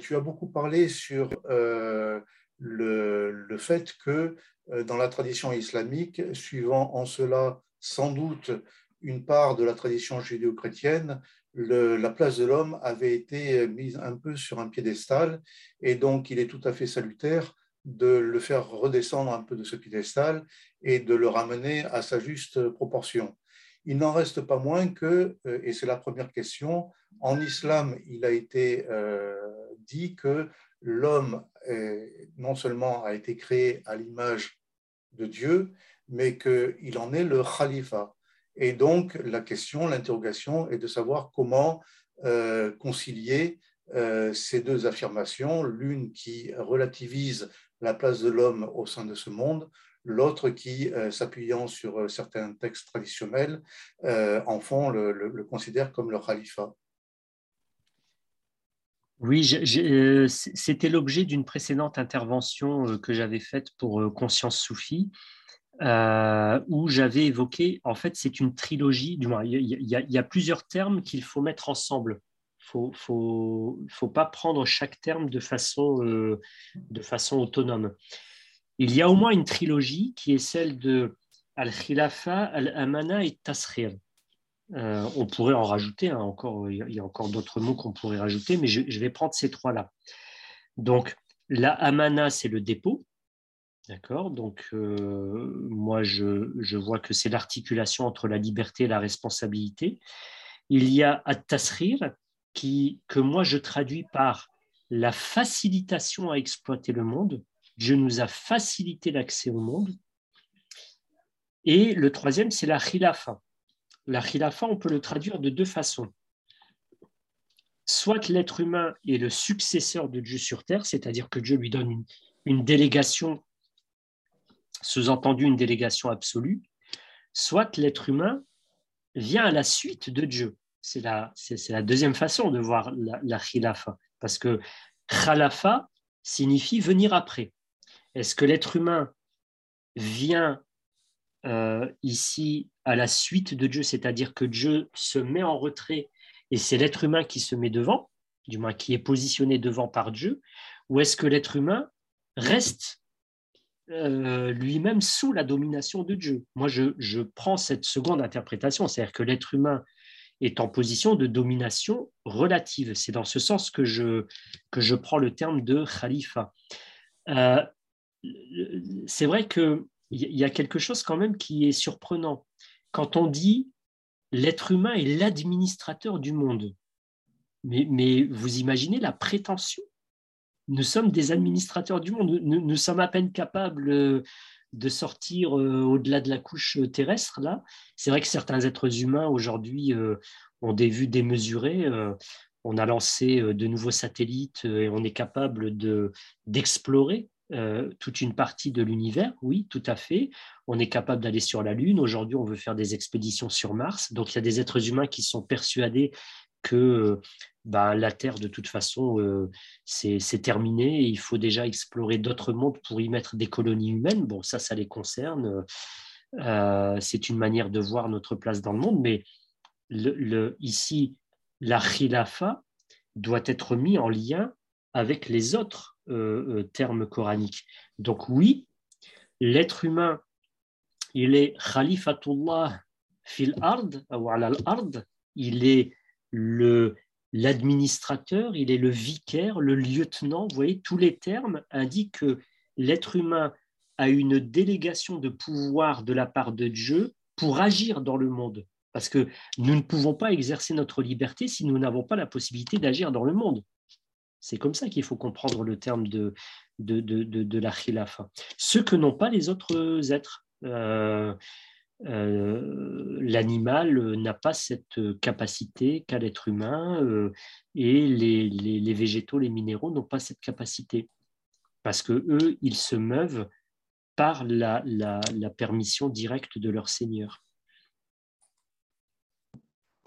tu as beaucoup parlé sur le, le, fait que dans la tradition islamique, suivant en cela sans doute une part de la tradition judéo-chrétienne, la place de l'homme avait été mise un peu sur un piédestal et donc il est tout à fait salutaire de le faire redescendre un peu de ce piédestal et de le ramener à sa juste proportion. Il n'en reste pas moins que, euh, et c'est la première question, en islam, il a été euh, dit que l'homme non seulement a été créé à l'image de Dieu, mais qu'il en est le khalifa. Et donc, la question, l'interrogation est de savoir comment euh, concilier euh, ces deux affirmations, l'une qui relativise la place de l'homme au sein de ce monde, l'autre qui, euh, s'appuyant sur certains textes traditionnels, en font le, considère comme le khalifa. Oui, c'était l'objet d'une précédente intervention que j'avais faite pour Conscience Soufie. Euh, où j'avais évoqué, en fait, c'est une trilogie, du moins, il y, a, plusieurs termes qu'il faut mettre ensemble. Il faut, faut, pas prendre chaque terme de façon, euh, de façon autonome. Il y a au moins une trilogie qui est celle de Al-Khilafa, Al-Amana et Tasrir. Euh, on pourrait en rajouter, hein, encore, il y a encore d'autres mots qu'on pourrait rajouter, mais je, vais prendre ces trois-là. Donc, la Amana, c'est le dépôt, D'accord? Donc, euh, moi, je, vois que c'est l'articulation entre la liberté et la responsabilité. Il y a at-tasrir, que moi, je traduis par la facilitation à exploiter le monde. Dieu nous a facilité l'accès au monde. Et le troisième, c'est la khilafa. La khilafa, on peut le traduire de deux façons. Soit l'être humain est le successeur de Dieu sur terre, c'est-à-dire que Dieu lui donne une, délégation sous-entendu une délégation absolue, soit l'être humain vient à la suite de Dieu. C'est la, c'est, la deuxième façon de voir la, la khilafa, parce que khalafa signifie venir après. Est-ce que l'être humain vient euh, ici à la suite de Dieu, c'est-à-dire que Dieu se met en retrait et c'est l'être humain qui se met devant, du moins qui est positionné devant par Dieu, ou est-ce que l'être humain reste euh, lui-même sous la domination de Dieu? Moi, je, prends cette seconde interprétation, c'est-à-dire que l'être humain est en position de domination relative. C'est dans ce sens que je, que je prends le terme de khalifa. Euh, c'est vrai qu'il y a quelque chose quand même qui est surprenant. Quand on dit l'être humain est l'administrateur du monde, mais, vous imaginez la prétention? Nous sommes des administrateurs du monde. Nous, sommes à peine capables euh, de sortir euh, au-delà de la couche terrestre. Là, c'est vrai que certains êtres humains aujourd'hui euh, ont des vues démesurées. On a lancé de nouveaux satellites et on est capable de d'explorer toute une partie de l'univers, oui, tout à fait. On est capable d'aller sur la Lune. Aujourd'hui, on veut faire des expéditions sur Mars. Donc, il y a des êtres humains qui sont persuadés que ben, la Terre, de toute façon, euh, c'est terminé et il faut déjà explorer d'autres mondes pour y mettre des colonies humaines. Bon, ça, ça les concerne. Euh, c'est une manière de voir notre place dans le monde, mais ici, la khilafa doit être mis en lien avec les autres euh, termes coraniques. Donc oui, l'être humain, il est khalifatullah fil ard, ard, il est le l'administrateur, il est le vicaire, le lieutenant. Vous voyez, tous les termes indiquent que l'être humain a une délégation de pouvoir de la part de Dieu pour agir dans le monde. Parce que nous ne pouvons pas exercer notre liberté si nous n'avons pas la possibilité d'agir dans le monde. C'est comme ça qu'il faut comprendre le terme de, de, la. Ce que n'ont pas les autres êtres. Euh, euh, l'animal n'a pas cette capacité qu'a l'être humain euh, et les, végétaux, les minéraux n'ont pas cette capacité parce que eux, ils se meuvent par la, permission directe de leur Seigneur.